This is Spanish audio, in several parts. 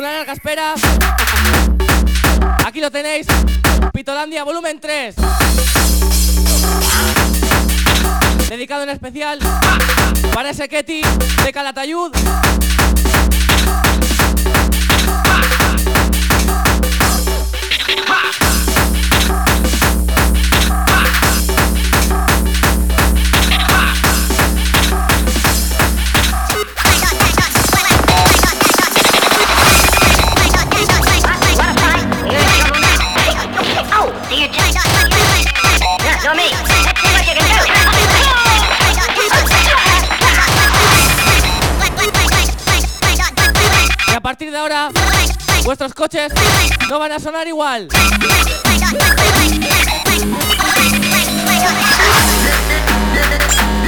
una larga espera, aquí lo tenéis, Pitolandia volumen 3. Dedicado en especial para ese Ketty de Calatayud. Vuestros coches no van a sonar igual.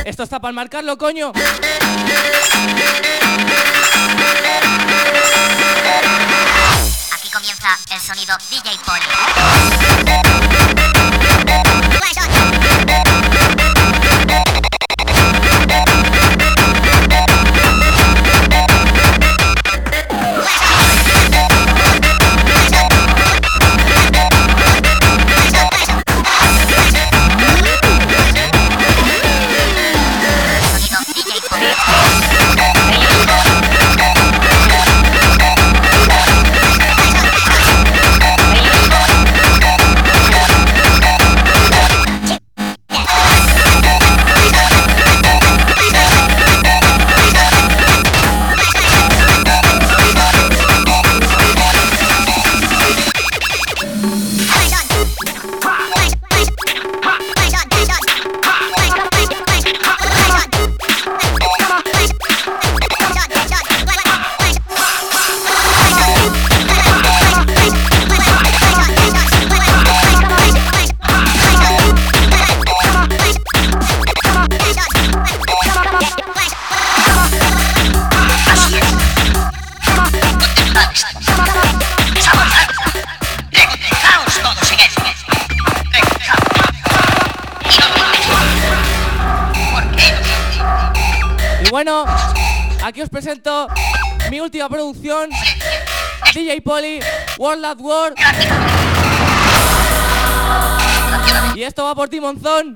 Esto está para marcarlo, coño. Aquí comienza el sonido DJ Poli. Presento mi última producción, DJ Poli, World at War. Y esto va por ti, Monzón.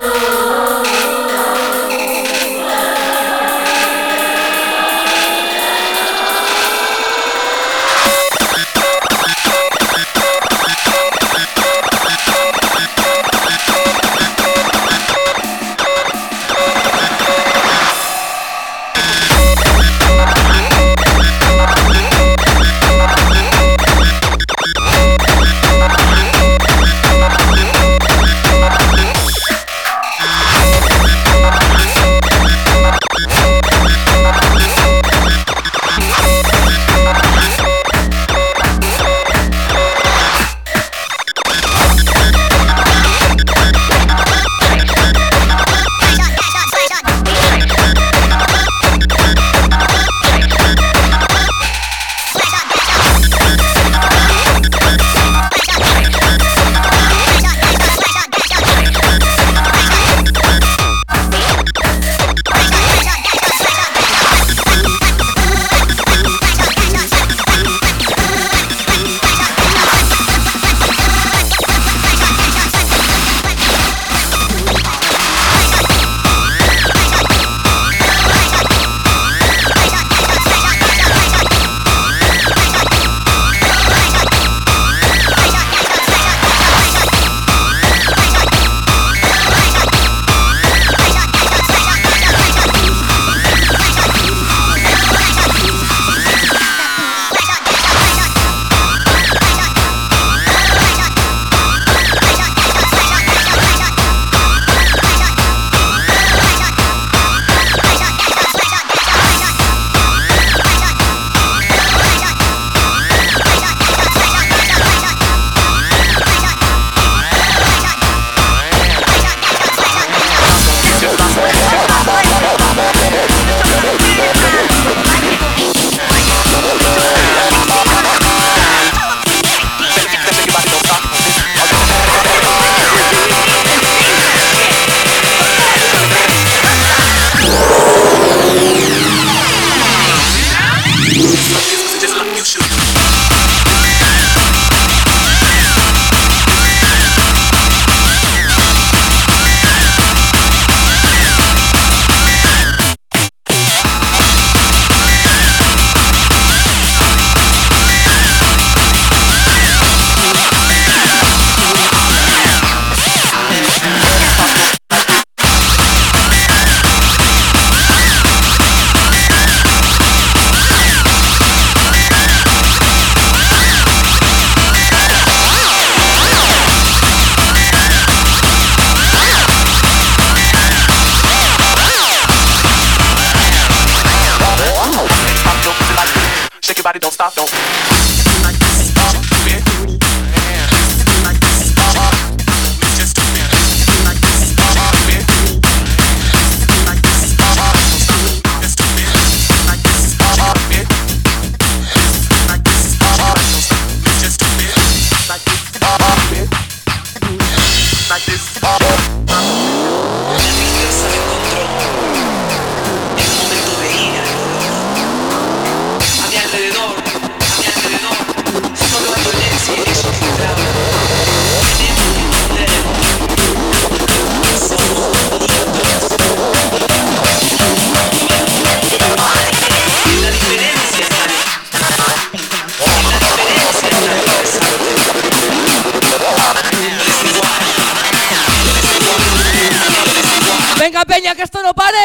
Venga, Peña, que esto no pare.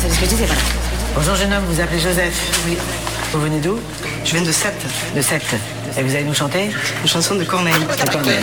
c'est ce que je disais, voilà. Bonjour jeune homme, vous appelez Joseph Oui. Vous venez d'où? Je viens de Sept, De Sète. Et vous allez nous chanter? Une chanson de Corneille. De Corneille.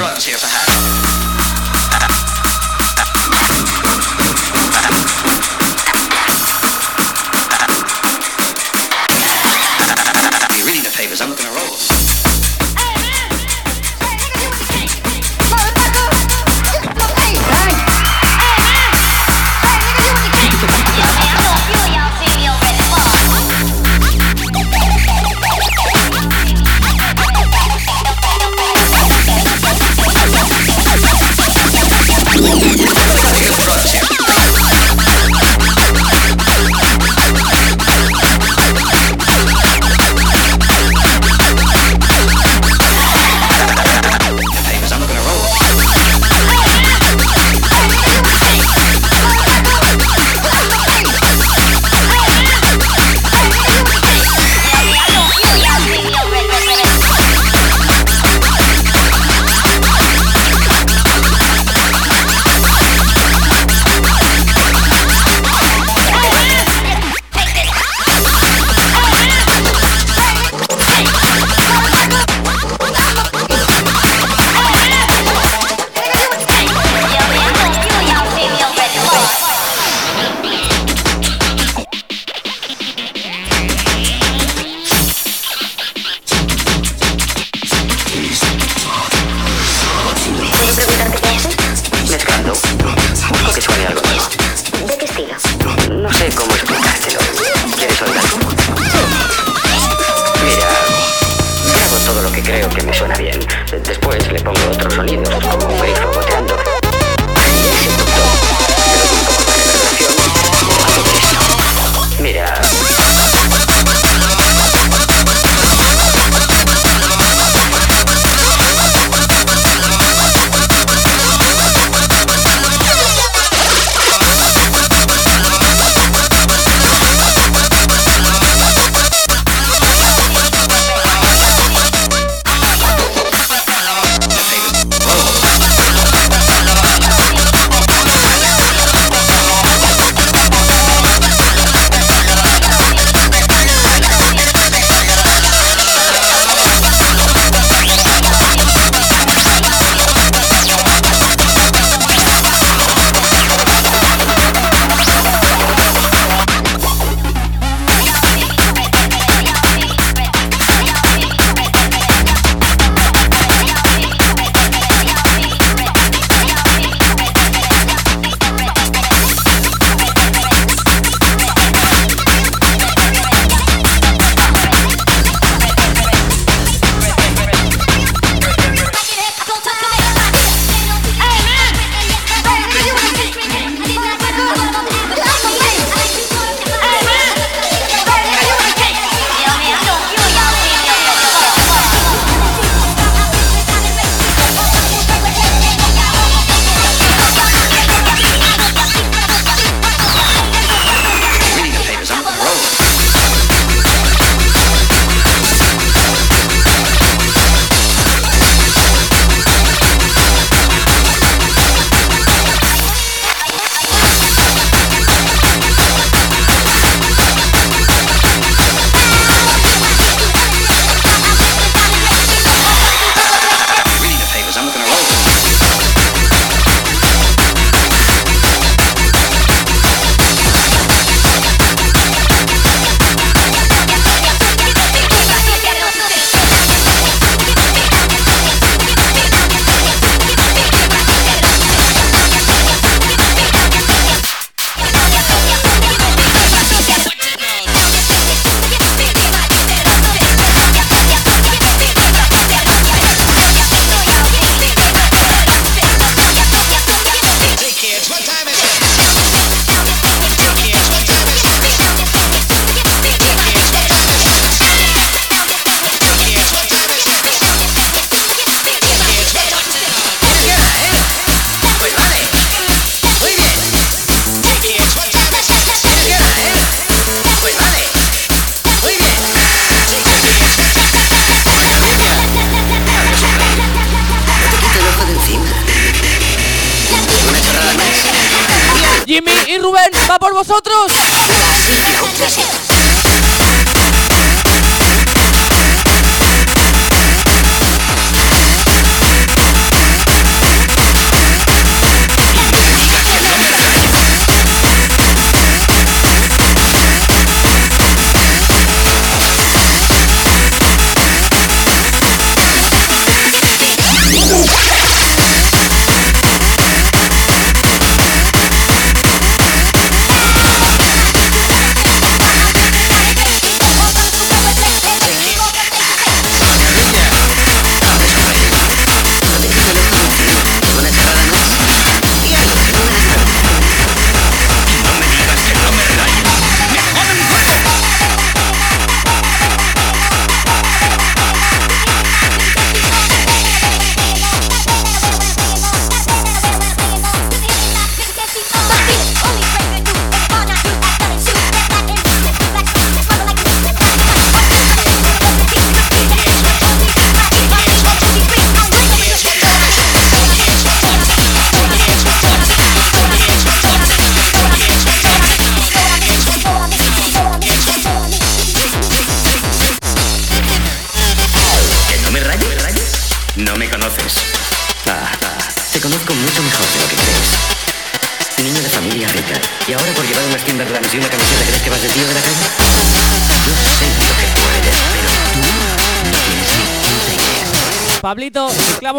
Jimmy y Rubén, va por vosotros.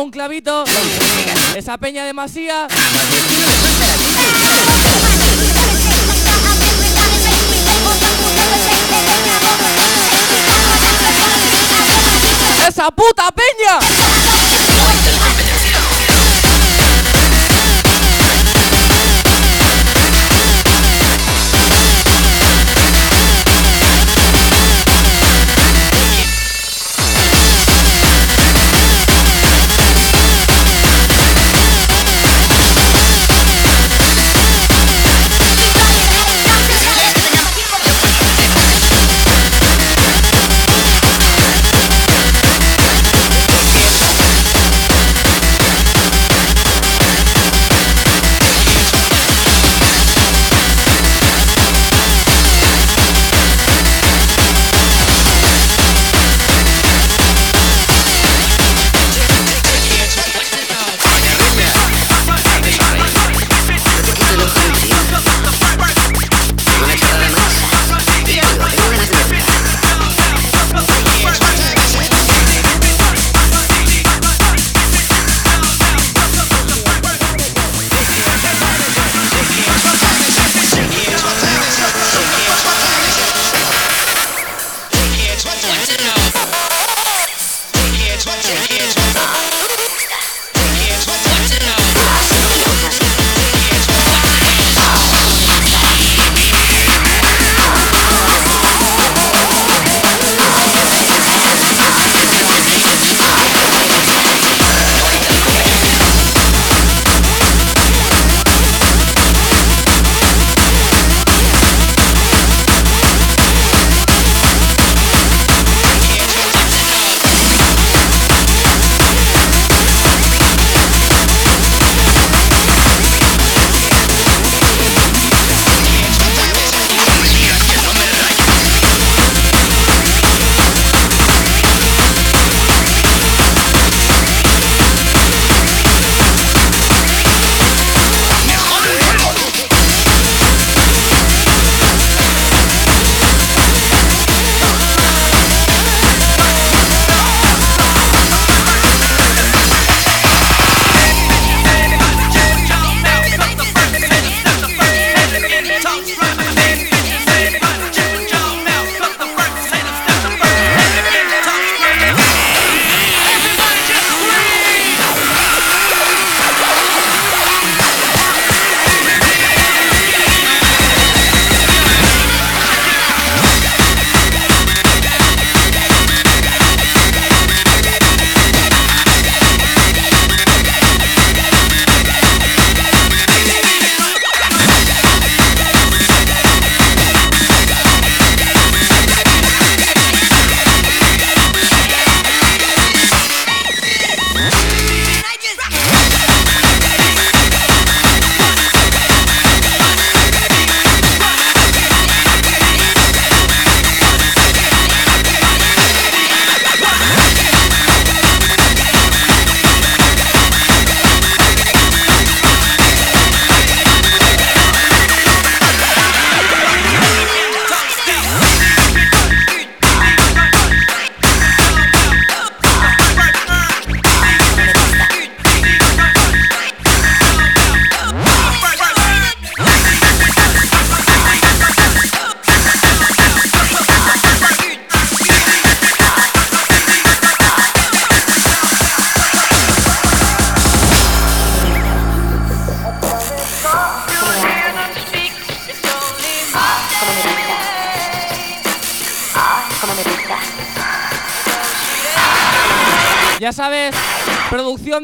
un clavito. Esa peña de masía. Ah,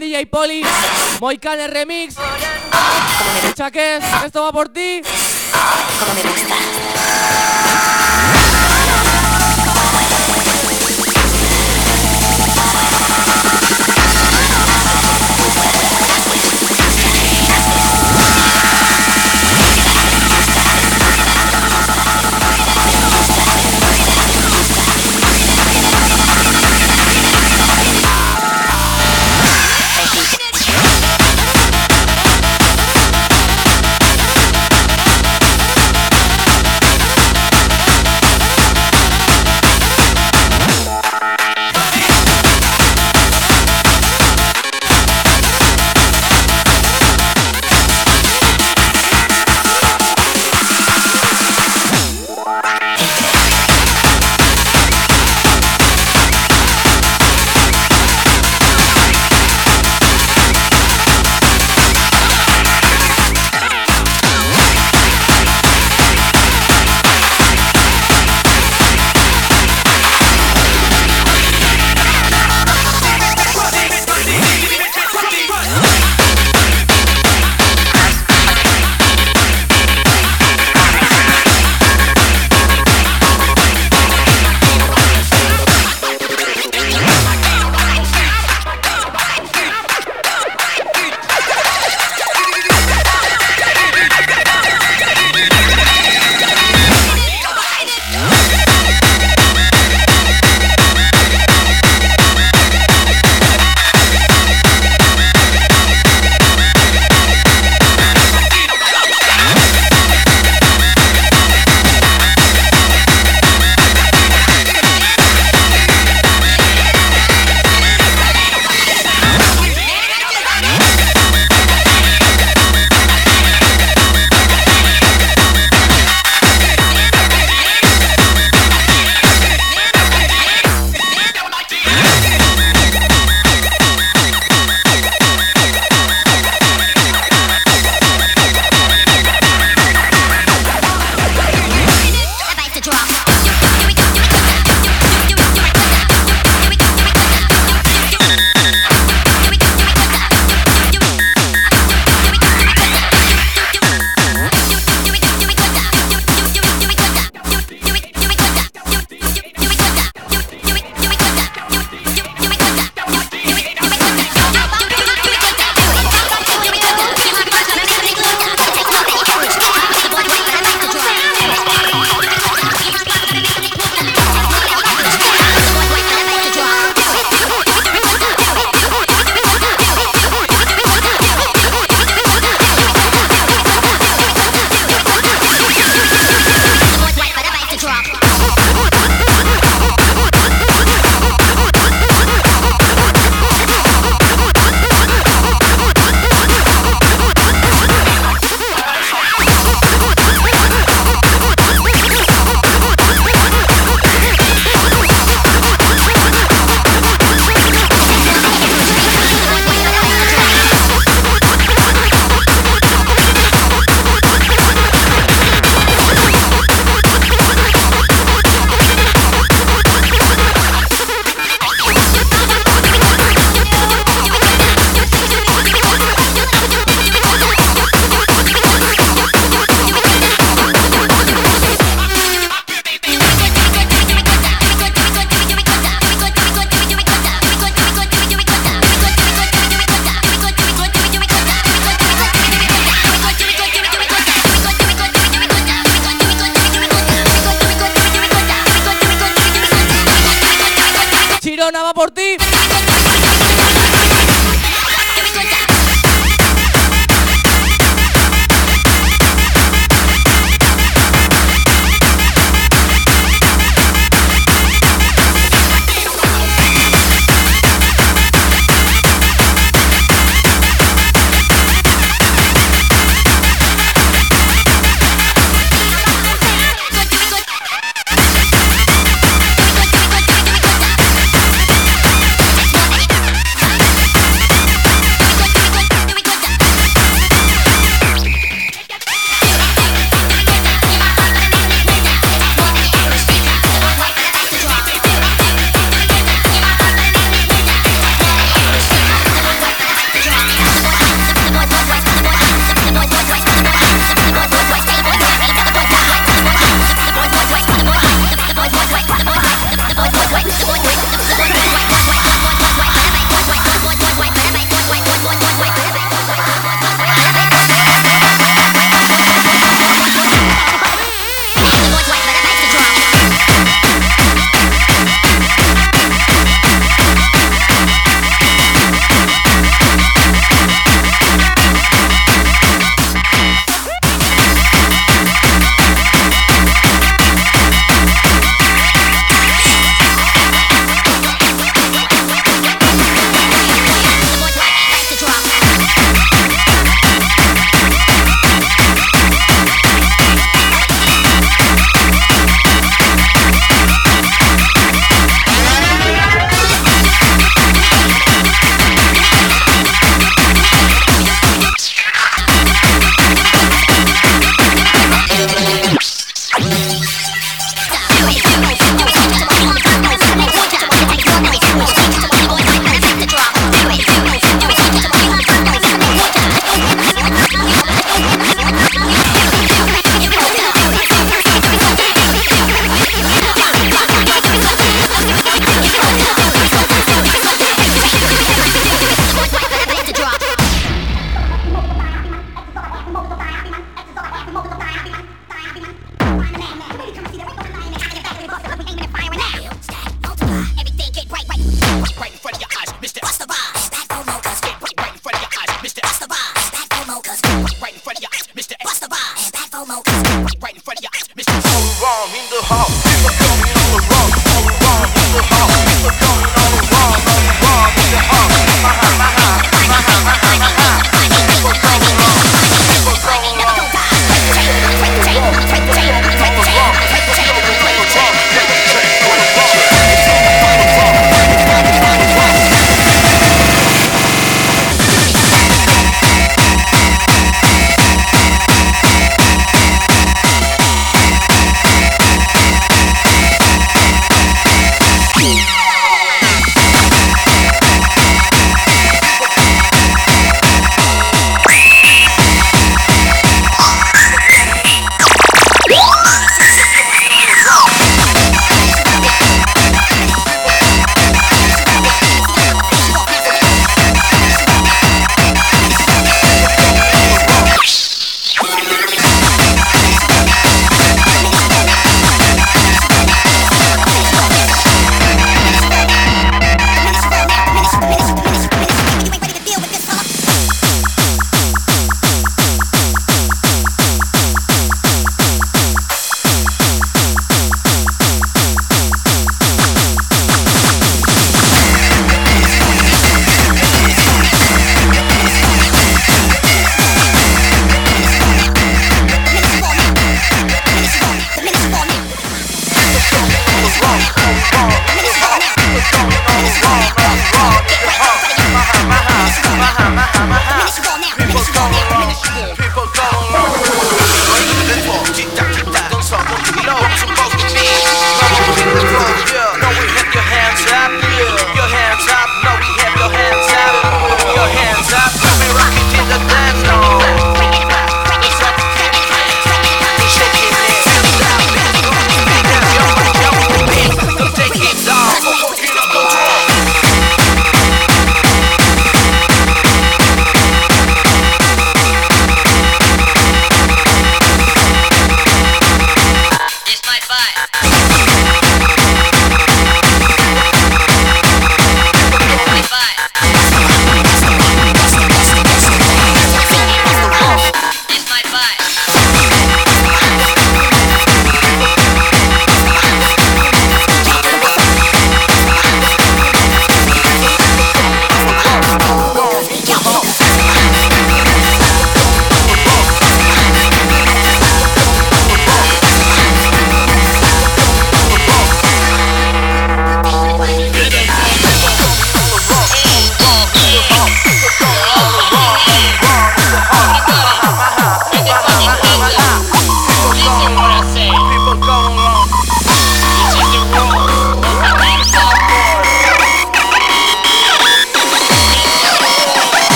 DJ Poli, Moicane Remix. Chaques, esto va por ti.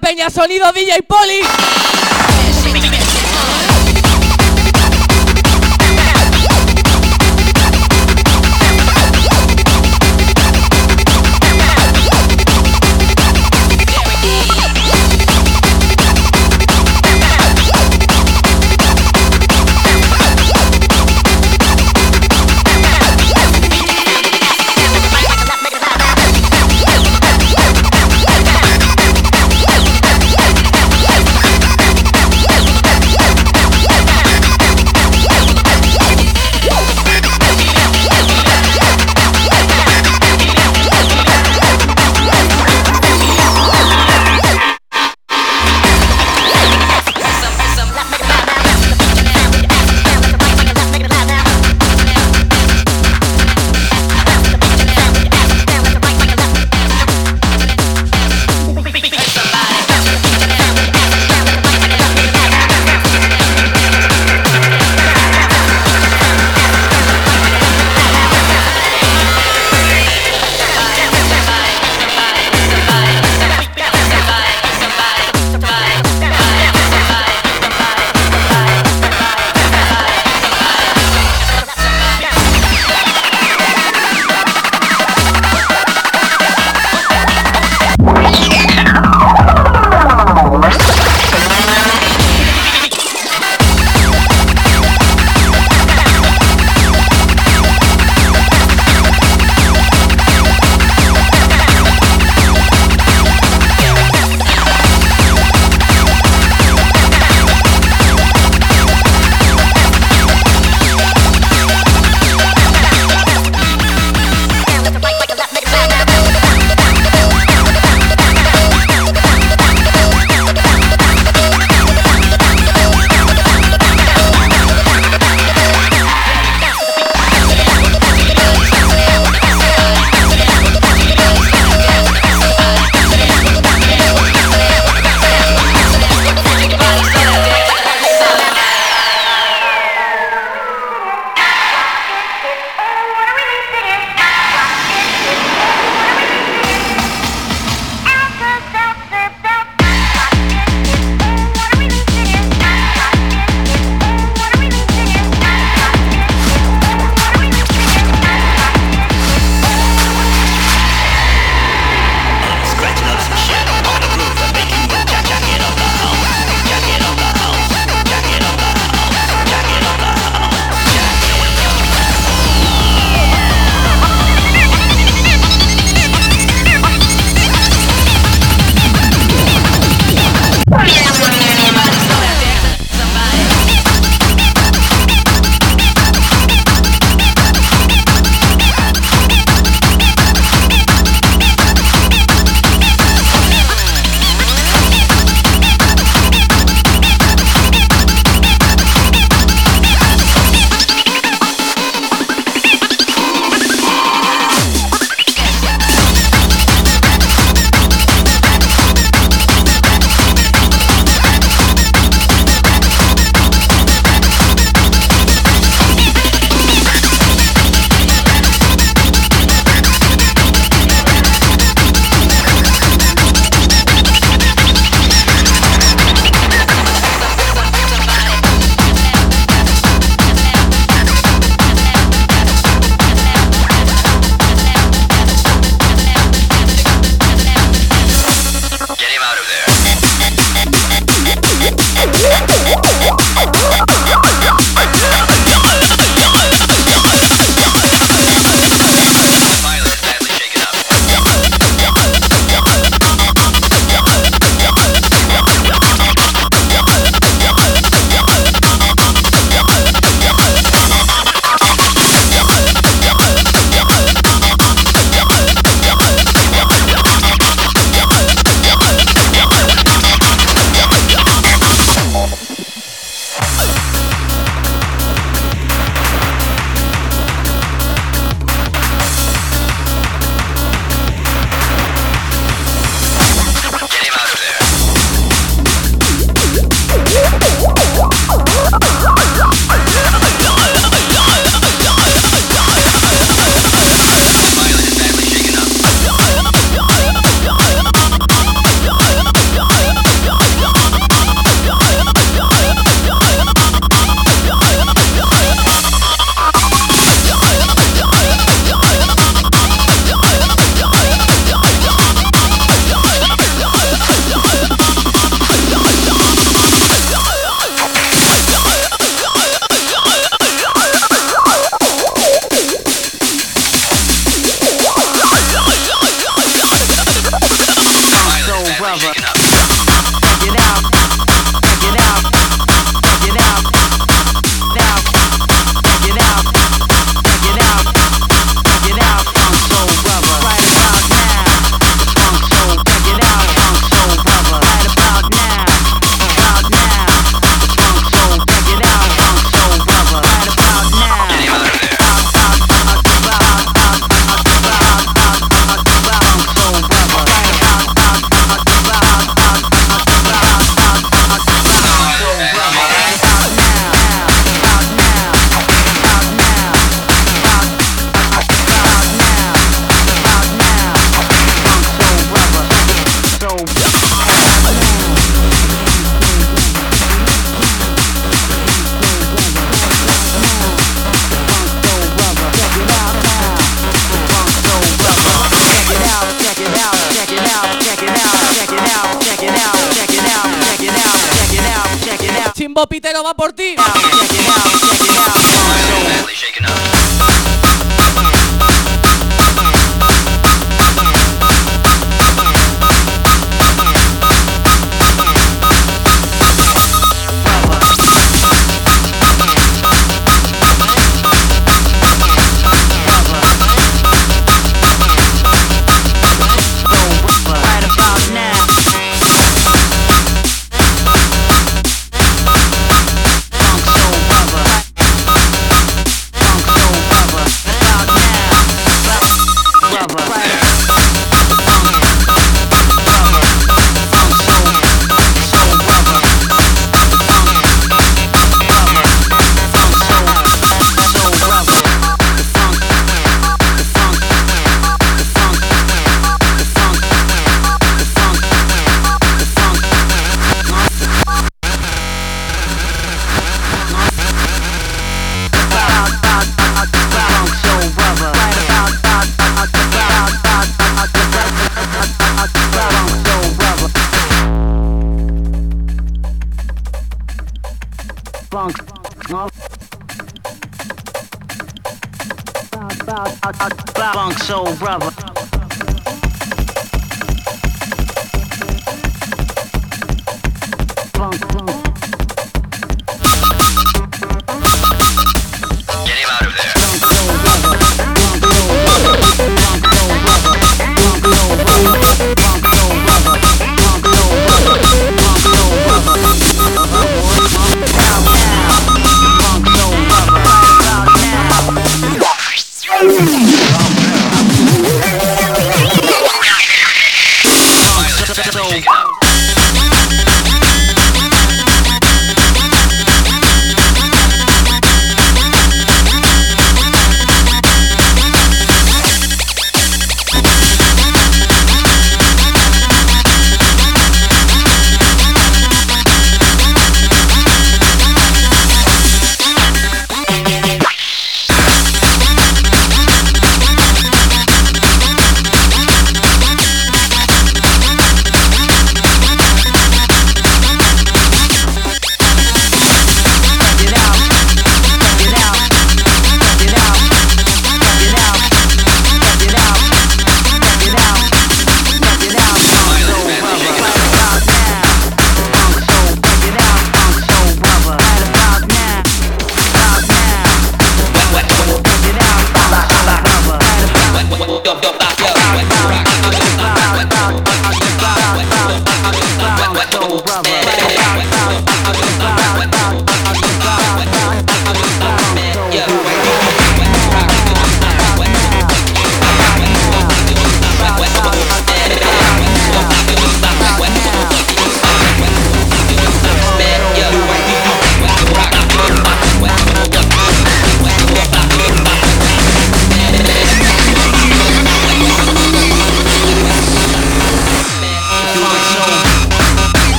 Peña, sonido DJ Poli.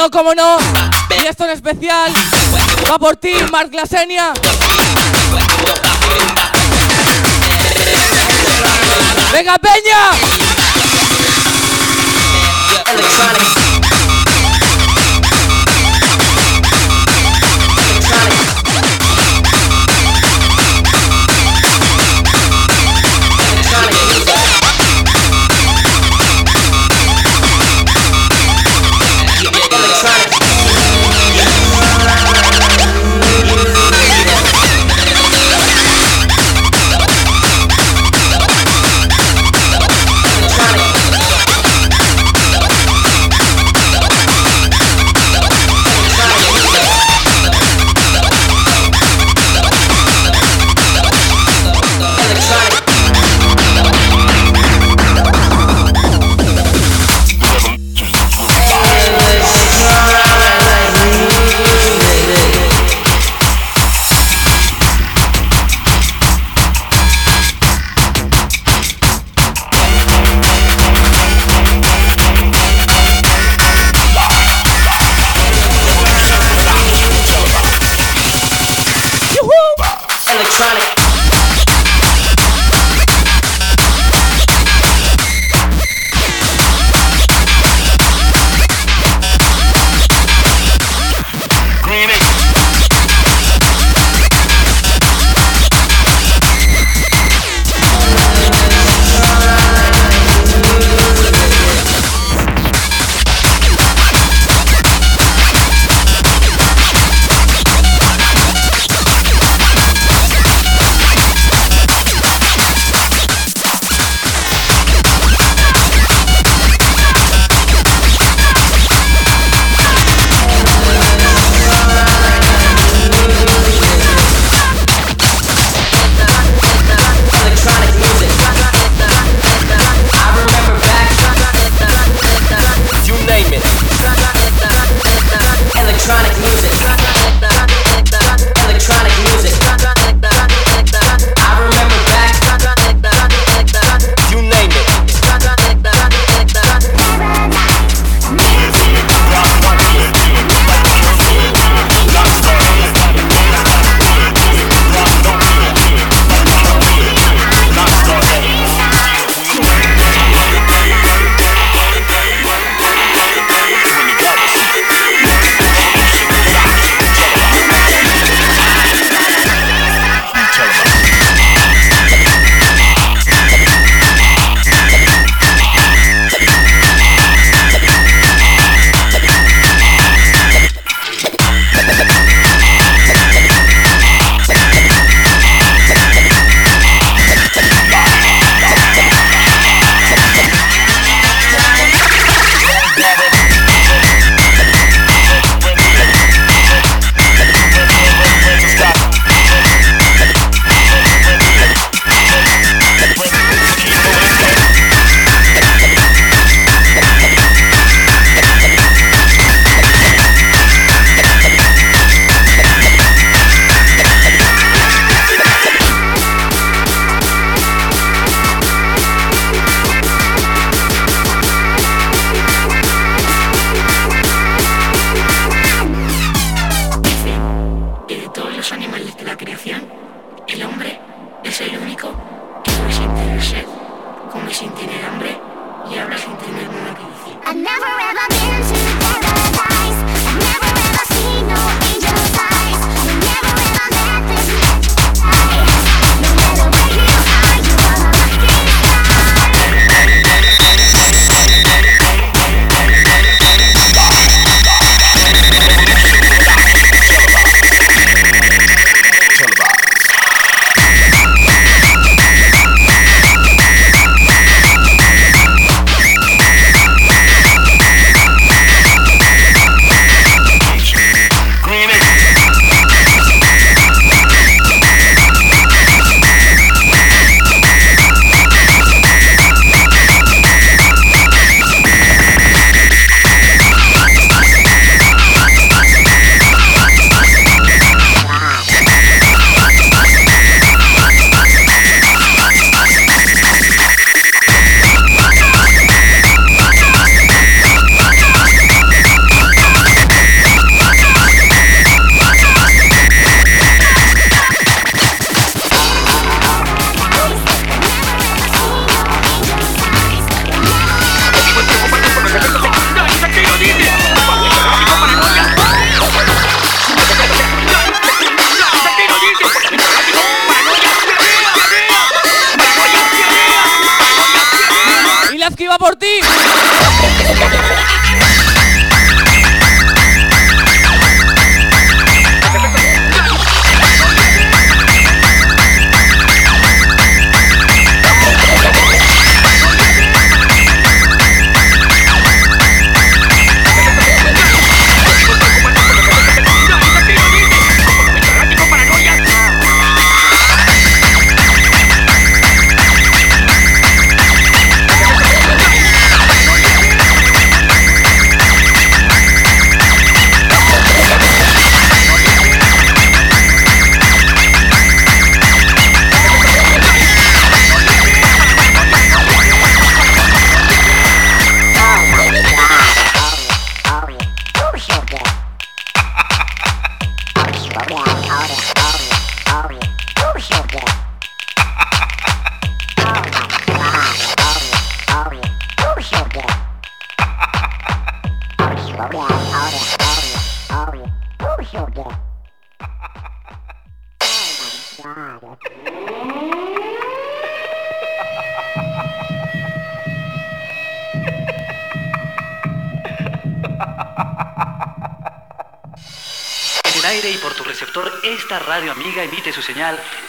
No, cómo no. Y esto en especial va por ti, Marc Lasenia. ¡Venga, Peña!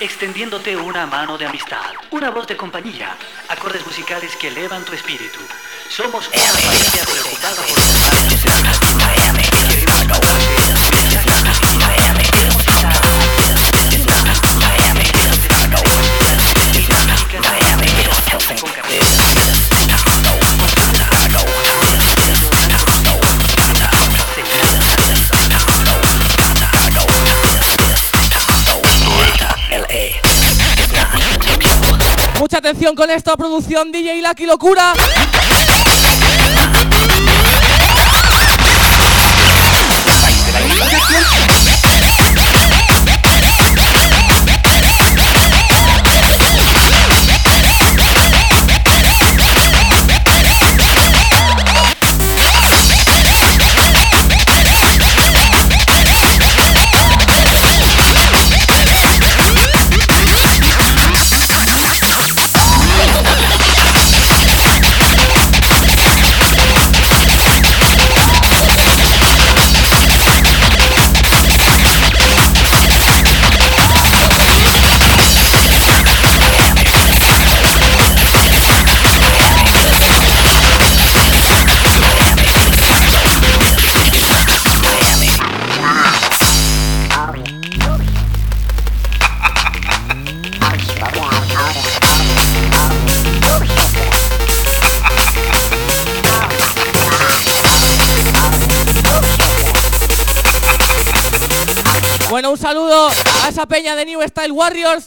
Extendiéndote una mano de amistad, una voz de compañía, acordes musicales que elevan tu espíritu. Somos una familia preocupada por tus atención con esta producción DJ Lucky Locura. Bueno, un saludo a esa peña de New Style Warriors.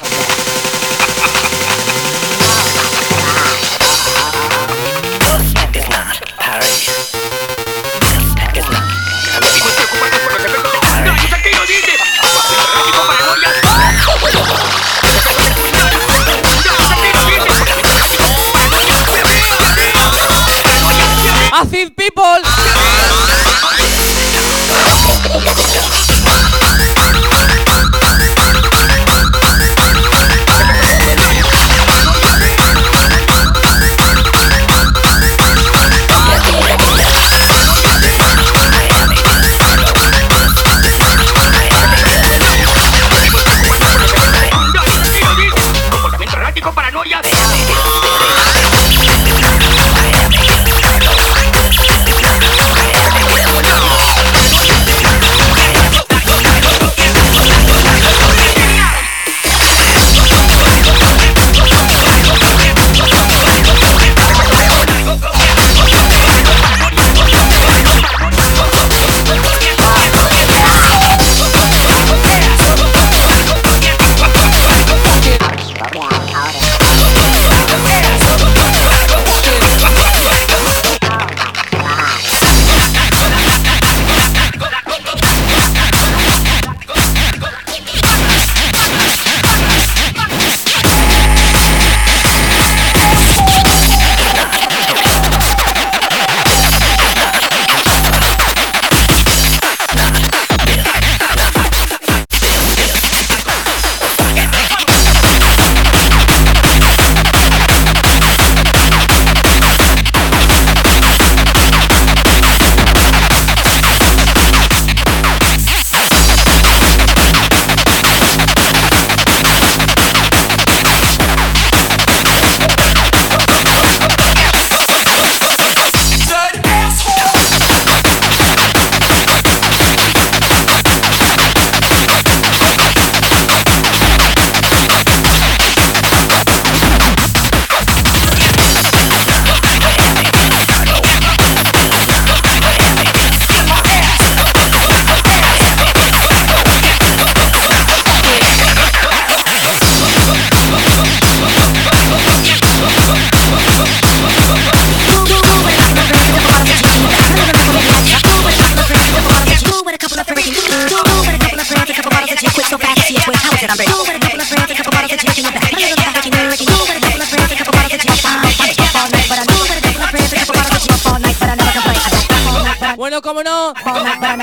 Como no,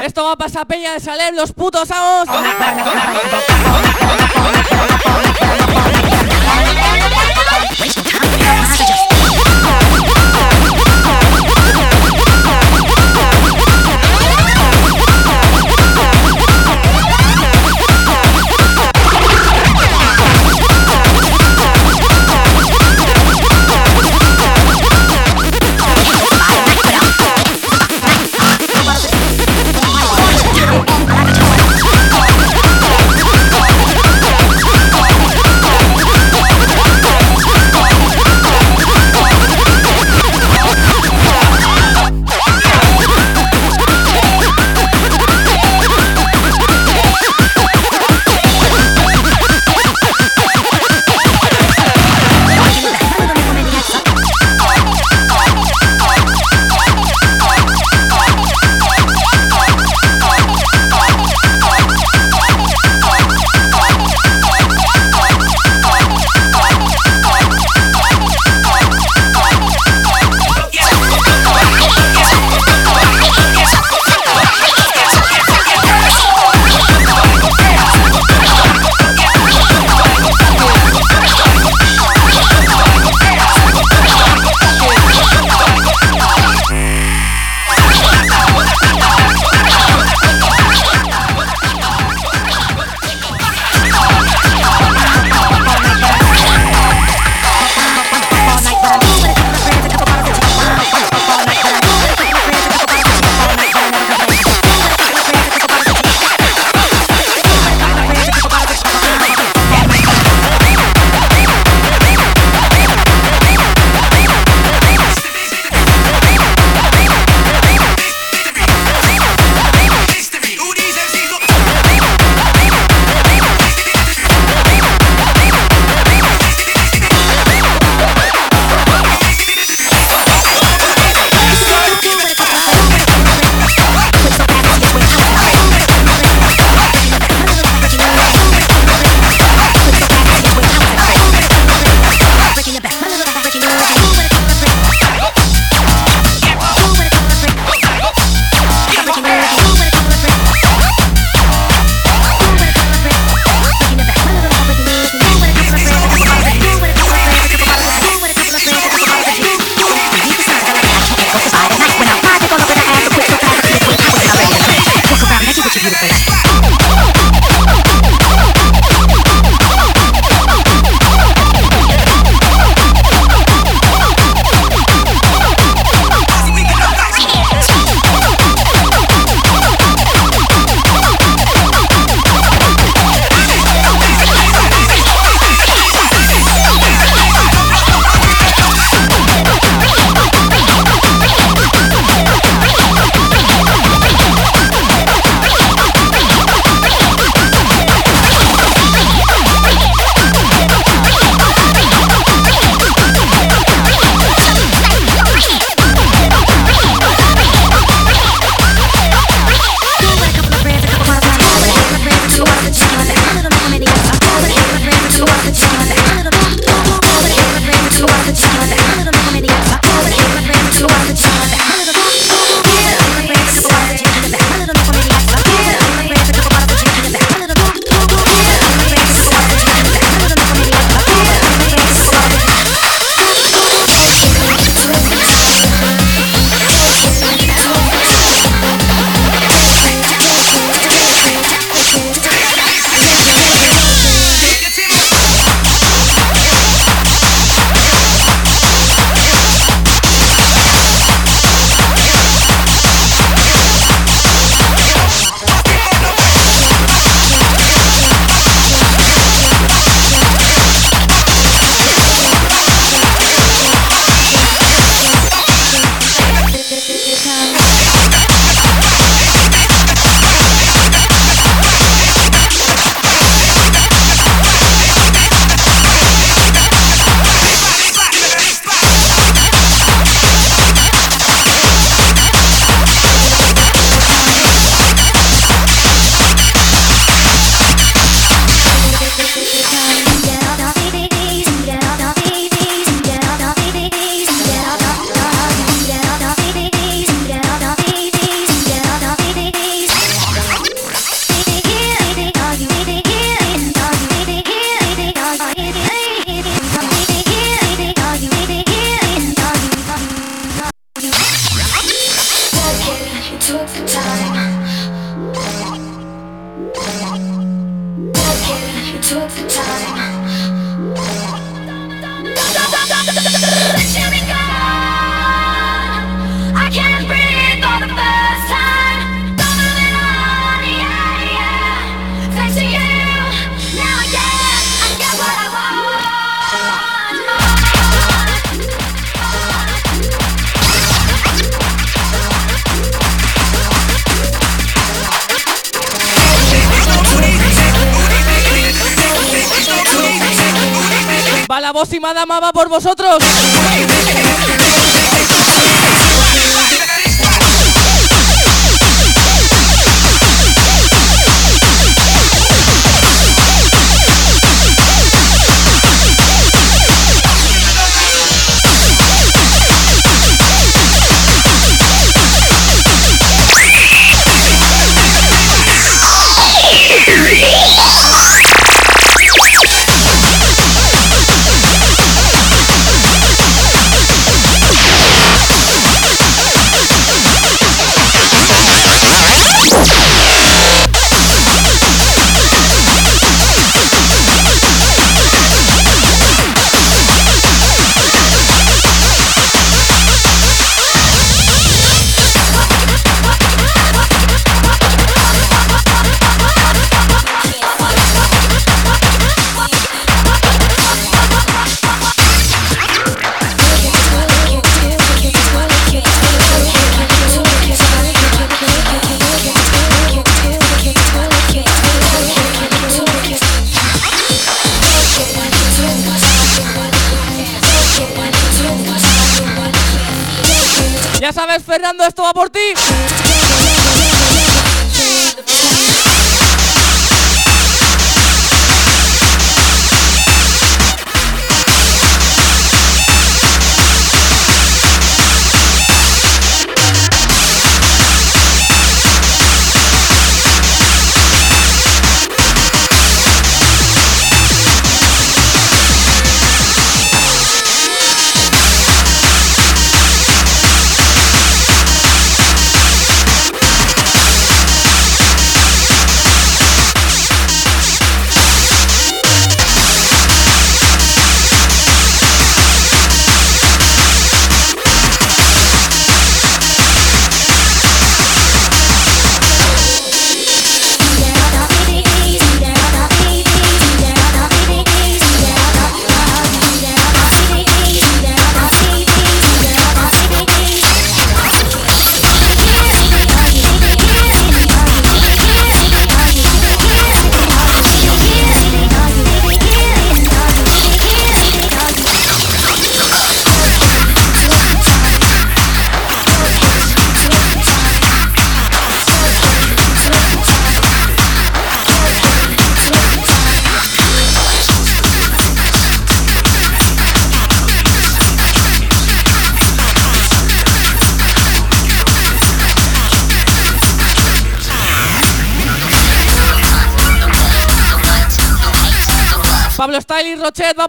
esto va a pasar peña de Salem, los putos amos. Madama va por vosotros. Fernando, esto va por ti.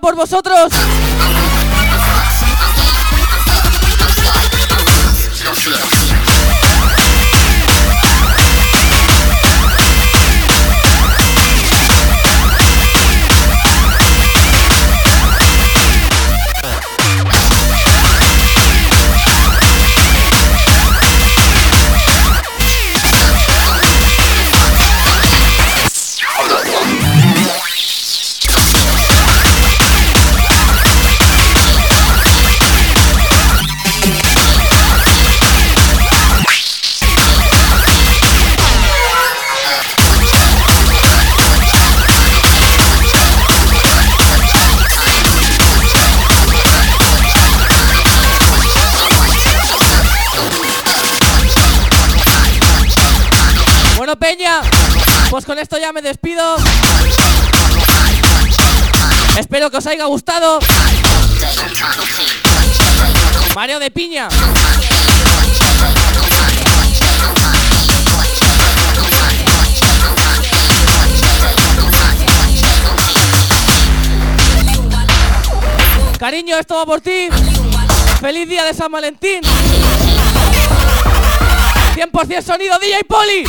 Por vosotros. Pues con esto ya me despido. Espero que os haya gustado. Mario de Piña. Cariño, esto va por ti. Feliz día de San Valentín. 100% sonido DJ Poli.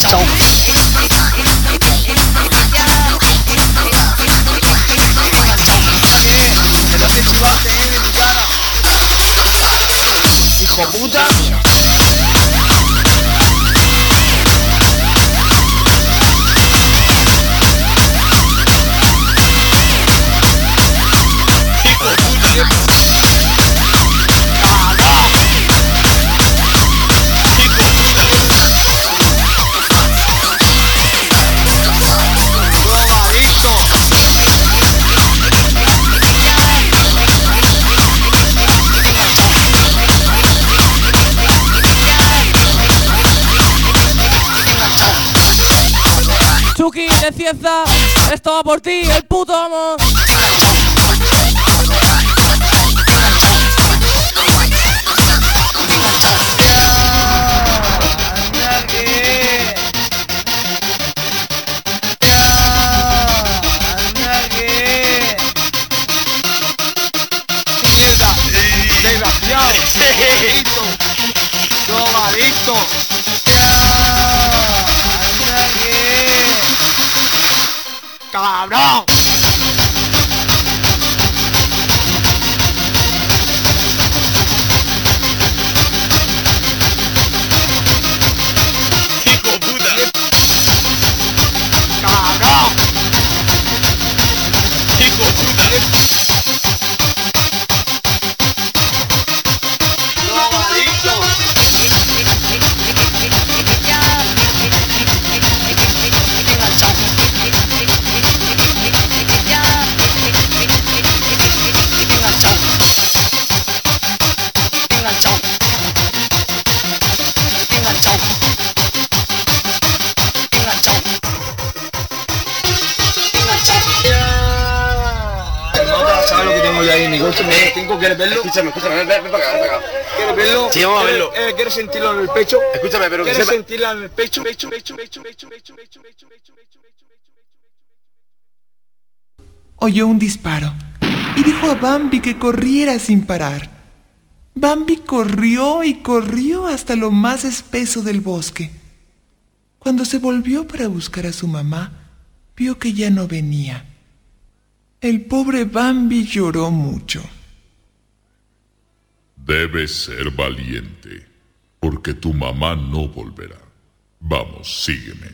烧 de Cieza. Esto va por ti, sentirlo en el pecho? Pecho, pecho, pecho, pecho, pecho, pecho, pecho, pecho, pecho, pecho. oyó un disparo y dijo a Bambi que corriera sin parar. Bambi corrió y corrió hasta lo más espeso del bosque. Cuando se volvió para buscar a su mamá, vio que ya no venía. El pobre Bambi lloró mucho. Debes ser valiente, porque tu mamá no volverá. Vamos, sígueme.